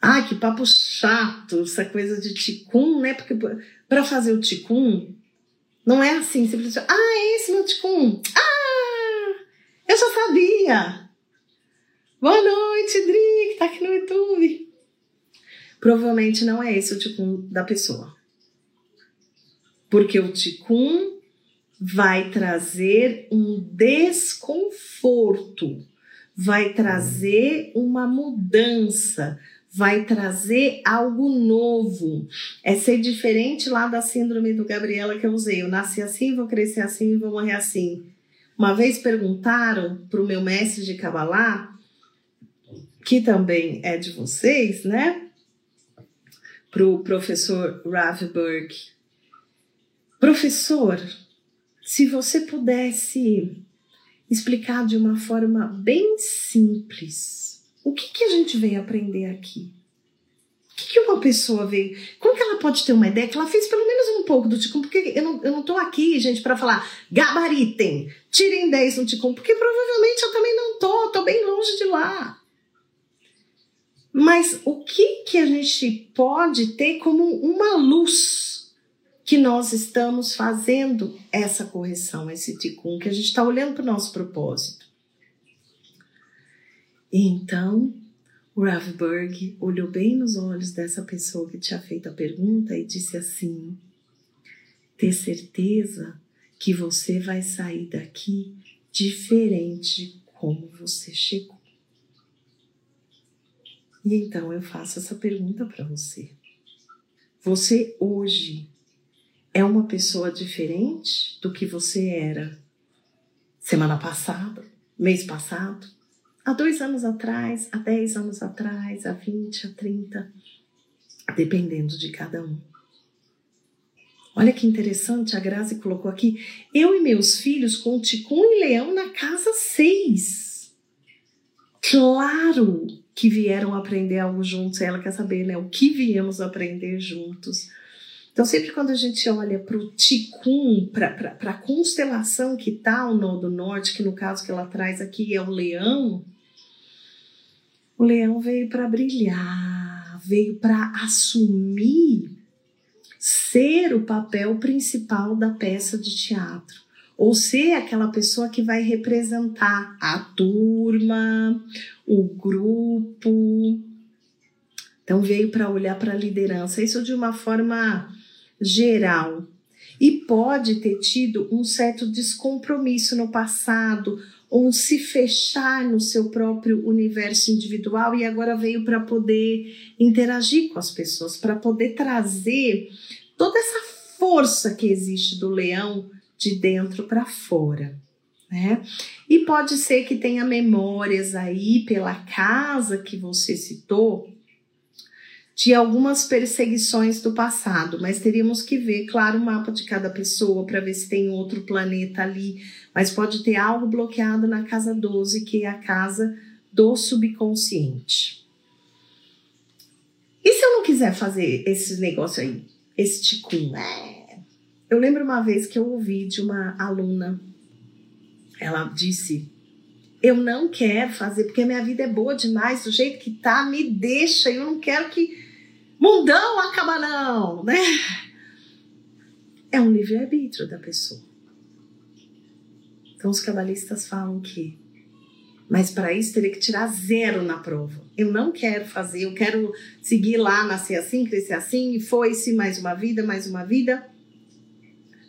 Ah, que papo chato, essa coisa de ticum, né? Porque para fazer o ticum, não é assim, simplesmente, ah, é esse meu ticum. Ah, eu já sabia. Boa noite, Dri, que tá aqui no YouTube. Provavelmente não é esse o ticum da pessoa. Porque o ticum vai trazer um desconforto, vai trazer uma mudança, vai trazer algo novo. É ser diferente lá da síndrome do Gabriela que eu usei. Eu nasci assim, vou crescer assim vou morrer assim. Uma vez perguntaram para o meu mestre de Kabbalah, que também é de vocês, né? Para o professor Ravberg. Professor, se você pudesse explicar de uma forma bem simples o que, que a gente veio aprender aqui? que, que uma pessoa vê? Como que ela pode ter uma ideia que ela fez pelo menos um pouco do Ticum? Porque eu não, eu não tô aqui, gente, para falar gabaritem, tirem 10 no Ticum, porque provavelmente eu também não tô, tô bem longe de lá. Mas o que que a gente pode ter como uma luz que nós estamos fazendo essa correção, esse ticum, que a gente está olhando para o nosso propósito? Então, o Ravberg olhou bem nos olhos dessa pessoa que tinha feito a pergunta e disse assim: ter certeza que você vai sair daqui diferente como você chegou. E então eu faço essa pergunta para você. Você hoje é uma pessoa diferente do que você era semana passada, mês passado, há dois anos atrás, há dez anos atrás, há vinte, há trinta, dependendo de cada um. Olha que interessante, a Grazi colocou aqui. Eu e meus filhos com Ticum e Leão na casa seis. Claro que vieram aprender algo juntos, ela quer saber né, o que viemos aprender juntos. Então, sempre quando a gente olha para o Ticum, para a constelação que está o Nodo Norte, que no caso que ela traz aqui é o Leão, o Leão veio para brilhar, veio para assumir ser o papel principal da peça de teatro ou ser aquela pessoa que vai representar a turma, o grupo. Então veio para olhar para a liderança, isso de uma forma geral. E pode ter tido um certo descompromisso no passado, ou se fechar no seu próprio universo individual e agora veio para poder interagir com as pessoas, para poder trazer toda essa força que existe do leão de dentro para fora. Né? E pode ser que tenha memórias aí pela casa que você citou de algumas perseguições do passado, mas teríamos que ver, claro, o mapa de cada pessoa para ver se tem outro planeta ali, mas pode ter algo bloqueado na casa 12, que é a casa do subconsciente. E se eu não quiser fazer esse negócio aí, esse ticum? É, eu lembro uma vez que eu ouvi de uma aluna, ela disse: Eu não quero fazer porque minha vida é boa demais, do jeito que tá, me deixa, eu não quero que mundão acaba, não, né? É um livre-arbítrio da pessoa. Então, os cabalistas falam que, mas para isso teria que tirar zero na prova. Eu não quero fazer, eu quero seguir lá, nascer assim, crescer assim, e foi-se mais uma vida, mais uma vida.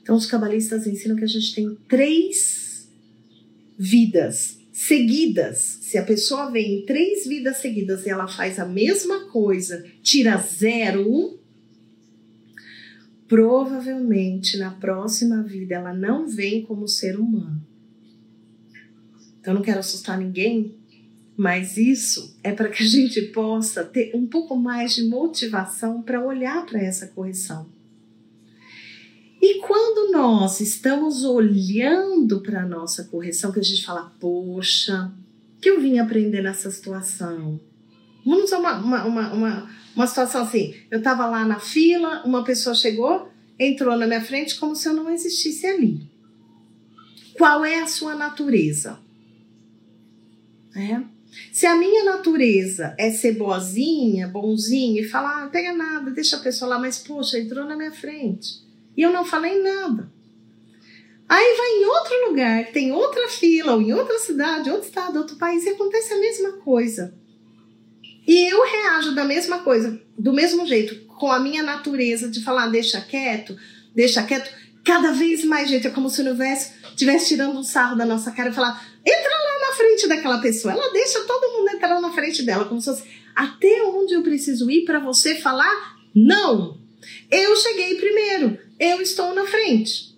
Então, os cabalistas ensinam que a gente tem três vidas seguidas. Se a pessoa vem em três vidas seguidas e ela faz a mesma coisa, tira zero, provavelmente na próxima vida ela não vem como ser humano. Então, não quero assustar ninguém, mas isso é para que a gente possa ter um pouco mais de motivação para olhar para essa correção. E quando nós estamos olhando para a nossa correção, que a gente fala, poxa, que eu vim aprender nessa situação? Vamos usar uma, uma, uma, uma, uma situação assim: eu estava lá na fila, uma pessoa chegou, entrou na minha frente como se eu não existisse ali. Qual é a sua natureza? É. Se a minha natureza é ser boazinha, bonzinha e falar, ah, pega nada, deixa a pessoa lá, mas poxa, entrou na minha frente. E eu não falei nada. Aí vai em outro lugar, tem outra fila, ou em outra cidade, outro estado, outro país, e acontece a mesma coisa. E eu reajo da mesma coisa, do mesmo jeito, com a minha natureza de falar, deixa quieto, deixa quieto. Cada vez mais, gente, é como se o universo estivesse tirando um sarro da nossa cara e falar, entra lá na frente daquela pessoa. Ela deixa todo mundo entrar na frente dela, como se fosse, até onde eu preciso ir para você falar não. Eu cheguei primeiro eu estou na frente.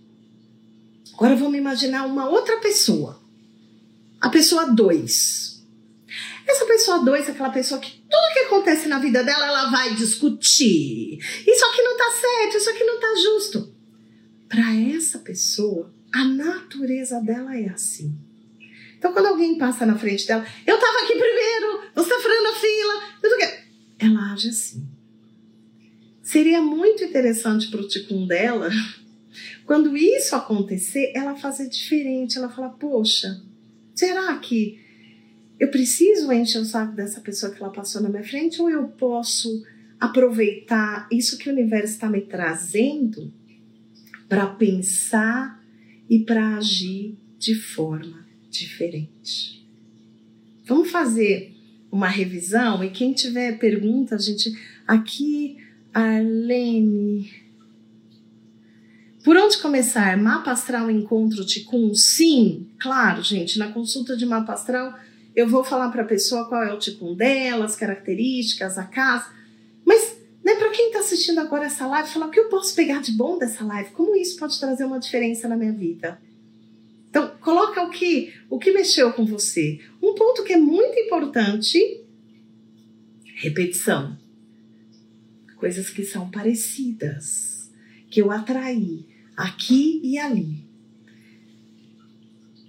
Agora vamos imaginar uma outra pessoa. A pessoa 2. Essa pessoa 2 é aquela pessoa que tudo que acontece na vida dela, ela vai discutir. Isso aqui não tá certo, isso aqui não tá justo. Para essa pessoa, a natureza dela é assim. Então, quando alguém passa na frente dela, eu tava aqui primeiro, você tá furando a fila, ela age assim. Seria muito interessante para o ticum dela, quando isso acontecer, ela fazer diferente. Ela falar: Poxa, será que eu preciso encher o saco dessa pessoa que ela passou na minha frente ou eu posso aproveitar isso que o universo está me trazendo para pensar e para agir de forma diferente? Vamos fazer uma revisão e quem tiver pergunta, a gente aqui Arlene por onde começar? Mapa astral encontro Ticum? Sim, claro, gente. Na consulta de mapa astral, eu vou falar para a pessoa qual é o Ticum dela, as características, a casa. Mas, né, para quem está assistindo agora essa live, falar o que eu posso pegar de bom dessa live? Como isso pode trazer uma diferença na minha vida? Então, coloca o que, o que mexeu com você. Um ponto que é muito importante: repetição. Coisas que são parecidas, que eu atraí aqui e ali.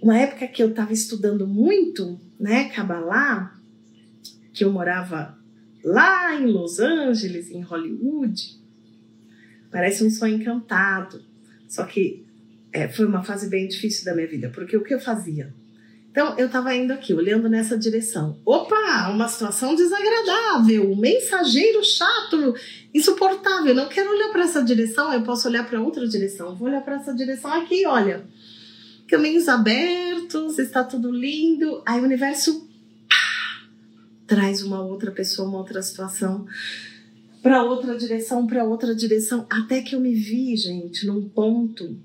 Uma época que eu estava estudando muito, né, Kabbalah, que eu morava lá em Los Angeles, em Hollywood, parece um sonho encantado. Só que é, foi uma fase bem difícil da minha vida, porque o que eu fazia? Então, eu estava indo aqui, olhando nessa direção. Opa, uma situação desagradável, um mensageiro chato, insuportável. Não quero olhar para essa direção, eu posso olhar para outra direção. Vou olhar para essa direção aqui, olha. Caminhos abertos, está tudo lindo. Aí o universo traz uma outra pessoa, uma outra situação para outra direção, para outra direção, até que eu me vi, gente, num ponto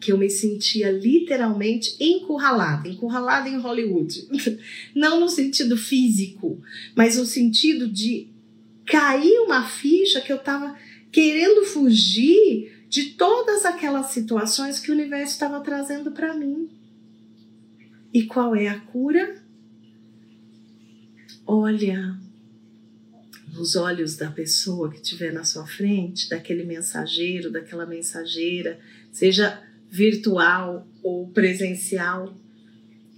que eu me sentia literalmente encurralada, encurralada em Hollywood. Não no sentido físico, mas no sentido de cair uma ficha que eu estava querendo fugir de todas aquelas situações que o universo estava trazendo para mim. E qual é a cura? Olha nos olhos da pessoa que estiver na sua frente, daquele mensageiro, daquela mensageira, seja virtual ou presencial,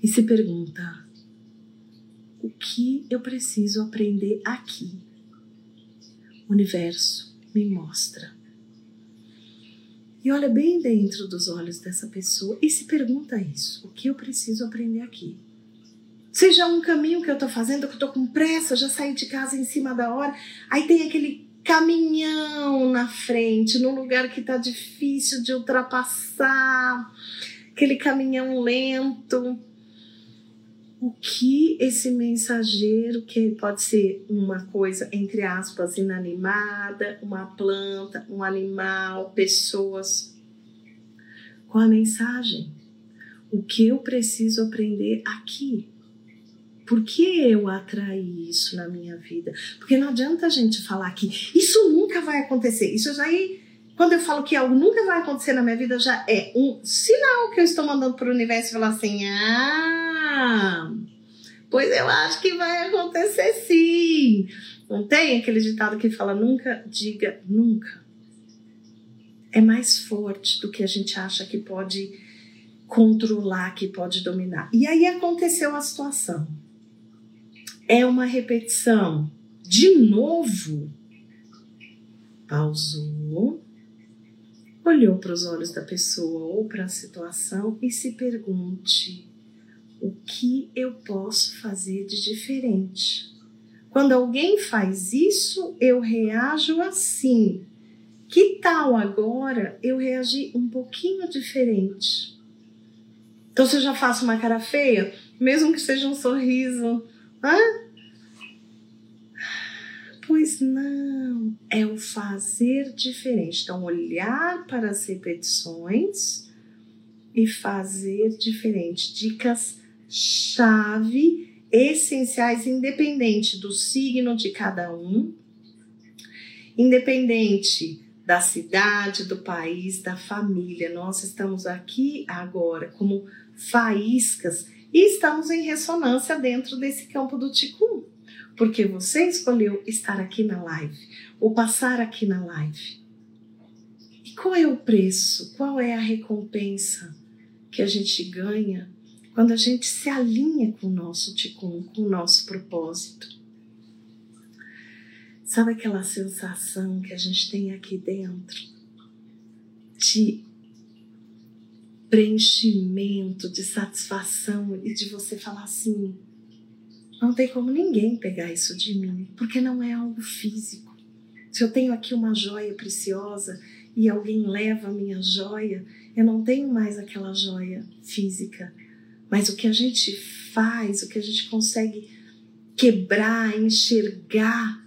e se pergunta: o que eu preciso aprender aqui? O universo me mostra. E olha bem dentro dos olhos dessa pessoa e se pergunta isso: o que eu preciso aprender aqui? Seja um caminho que eu tô fazendo, que eu tô com pressa, já saí de casa em cima da hora, aí tem aquele caminhão frente, num lugar que está difícil de ultrapassar, aquele caminhão lento. O que esse mensageiro, que pode ser uma coisa, entre aspas, inanimada, uma planta, um animal, pessoas, qual a mensagem? O que eu preciso aprender aqui? Por que eu atraí isso na minha vida? Porque não adianta a gente falar que isso nunca vai acontecer. Isso já aí, quando eu falo que algo nunca vai acontecer na minha vida, já é um sinal que eu estou mandando para o universo falar assim: ah, pois eu acho que vai acontecer sim. Não tem aquele ditado que fala nunca diga nunca. É mais forte do que a gente acha que pode controlar, que pode dominar. E aí aconteceu a situação é uma repetição. De novo, pausou, olhou para os olhos da pessoa ou para a situação e se pergunte: o que eu posso fazer de diferente? Quando alguém faz isso, eu reajo assim. Que tal agora eu reagir um pouquinho diferente? Então, se eu já faço uma cara feia, mesmo que seja um sorriso, Hã? Pois não, é o fazer diferente. Então, olhar para as repetições e fazer diferente. Dicas chave essenciais, independente do signo de cada um, independente da cidade, do país, da família. Nós estamos aqui agora como faíscas e estamos em ressonância dentro desse campo do Ticum, porque você escolheu estar aqui na live, ou passar aqui na live. E qual é o preço? Qual é a recompensa que a gente ganha quando a gente se alinha com o nosso Ticum, com o nosso propósito? Sabe aquela sensação que a gente tem aqui dentro de preenchimento, de satisfação e de você falar assim: não tem como ninguém pegar isso de mim, porque não é algo físico. Se eu tenho aqui uma joia preciosa e alguém leva a minha joia, eu não tenho mais aquela joia física. Mas o que a gente faz, o que a gente consegue quebrar, enxergar,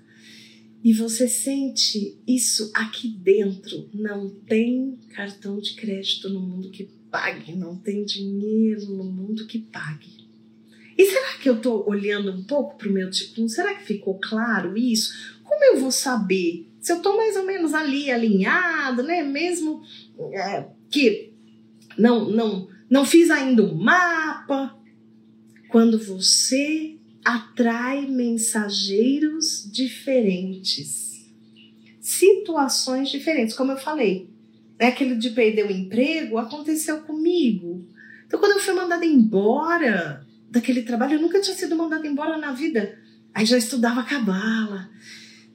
e você sente isso aqui dentro. Não tem cartão de crédito no mundo que pague, não tem dinheiro no mundo que pague. E será que eu estou olhando um pouco para o meu ticum? Será que ficou claro isso? Como eu vou saber se eu estou mais ou menos ali alinhado, né? Mesmo é, que não, não, não fiz ainda o um mapa. Quando você atrai mensageiros diferentes, situações diferentes, como eu falei, né, aquele de perder o emprego aconteceu comigo. Então, quando eu fui mandada embora daquele trabalho, eu nunca tinha sido mandada embora na vida. Aí já estudava cabala,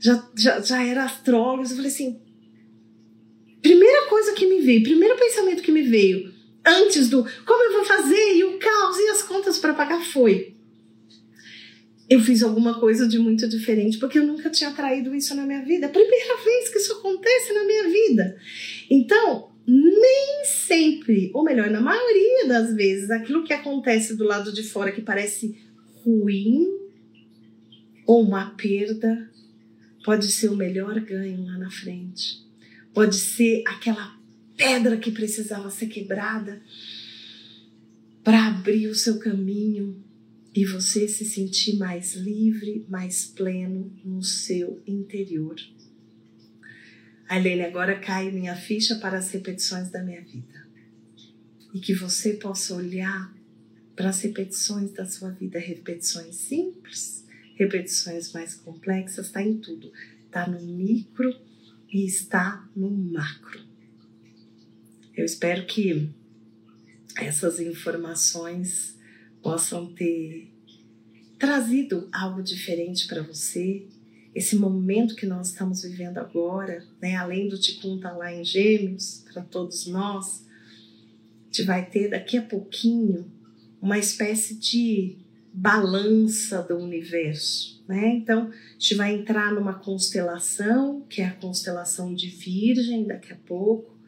já, já, já era astrólogo. Eu falei assim: primeira coisa que me veio, primeiro pensamento que me veio, antes do como eu vou fazer e o caos e as contas para pagar foi eu fiz alguma coisa de muito diferente, porque eu nunca tinha traído isso na minha vida. É primeira vez que isso acontece na minha vida. Então, nem sempre, ou melhor, na maioria das vezes, aquilo que acontece do lado de fora que parece ruim ou uma perda, pode ser o melhor ganho lá na frente. Pode ser aquela pedra que precisava ser quebrada para abrir o seu caminho e você se sentir mais livre, mais pleno no seu interior. Ailene, agora cai minha ficha para as repetições da minha vida. E que você possa olhar para as repetições da sua vida, repetições simples, repetições mais complexas, está em tudo. Está no micro e está no macro. Eu espero que essas informações possam ter trazido algo diferente para você. Esse momento que nós estamos vivendo agora, né? além do Ticum estar tá lá em Gêmeos, para todos nós, a gente vai ter daqui a pouquinho uma espécie de balança do universo, né? Então, a gente vai entrar numa constelação, que é a constelação de Virgem daqui a pouco.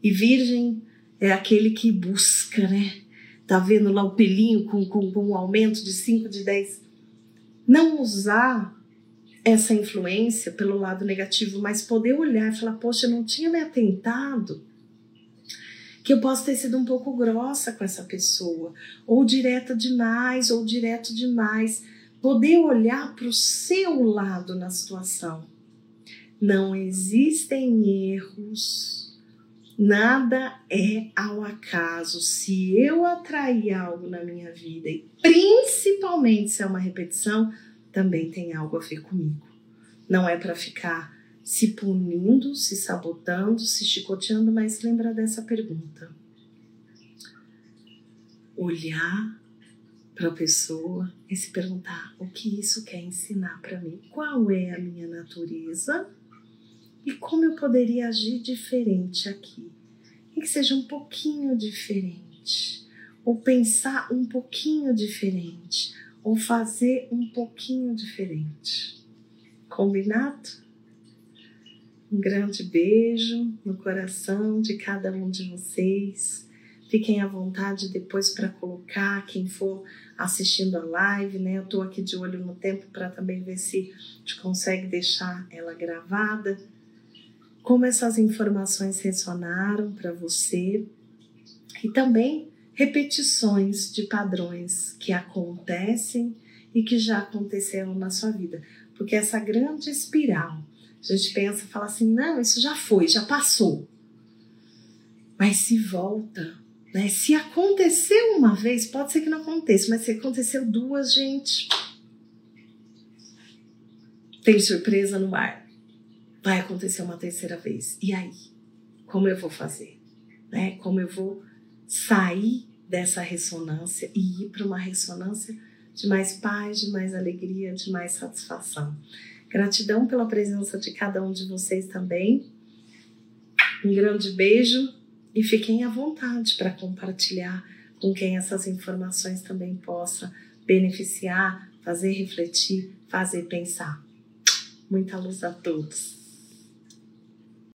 E Virgem é aquele que busca, né? tá vendo lá o pelinho com, com, com um aumento de 5, de 10. Não usar essa influência pelo lado negativo, mas poder olhar e falar: Poxa, eu não tinha me atentado que eu posso ter sido um pouco grossa com essa pessoa, ou direta demais, ou direto demais. Poder olhar para o seu lado na situação. Não existem erros Nada é ao acaso. Se eu atrair algo na minha vida, e principalmente se é uma repetição, também tem algo a ver comigo. Não é para ficar se punindo, se sabotando, se chicoteando, mas lembra dessa pergunta. Olhar para a pessoa e se perguntar o que isso quer ensinar para mim, qual é a minha natureza e como eu poderia agir diferente aqui? E que seja um pouquinho diferente, ou pensar um pouquinho diferente, ou fazer um pouquinho diferente. Combinado? Um grande beijo no coração de cada um de vocês. Fiquem à vontade depois para colocar quem for assistindo a live, né? Eu tô aqui de olho no tempo para também ver se a gente consegue deixar ela gravada como essas informações ressonaram para você e também repetições de padrões que acontecem e que já aconteceram na sua vida. Porque essa grande espiral, a gente pensa, fala assim: não, isso já foi, já passou. Mas se volta, né? Se aconteceu uma vez, pode ser que não aconteça, mas se aconteceu duas, gente, tem surpresa no ar vai acontecer uma terceira vez. E aí? Como eu vou fazer? Né? Como eu vou sair dessa ressonância e ir para uma ressonância de mais paz, de mais alegria, de mais satisfação? Gratidão pela presença de cada um de vocês também. Um grande beijo e fiquem à vontade para compartilhar com quem essas informações também possa beneficiar, fazer refletir, fazer pensar. Muita luz a todos.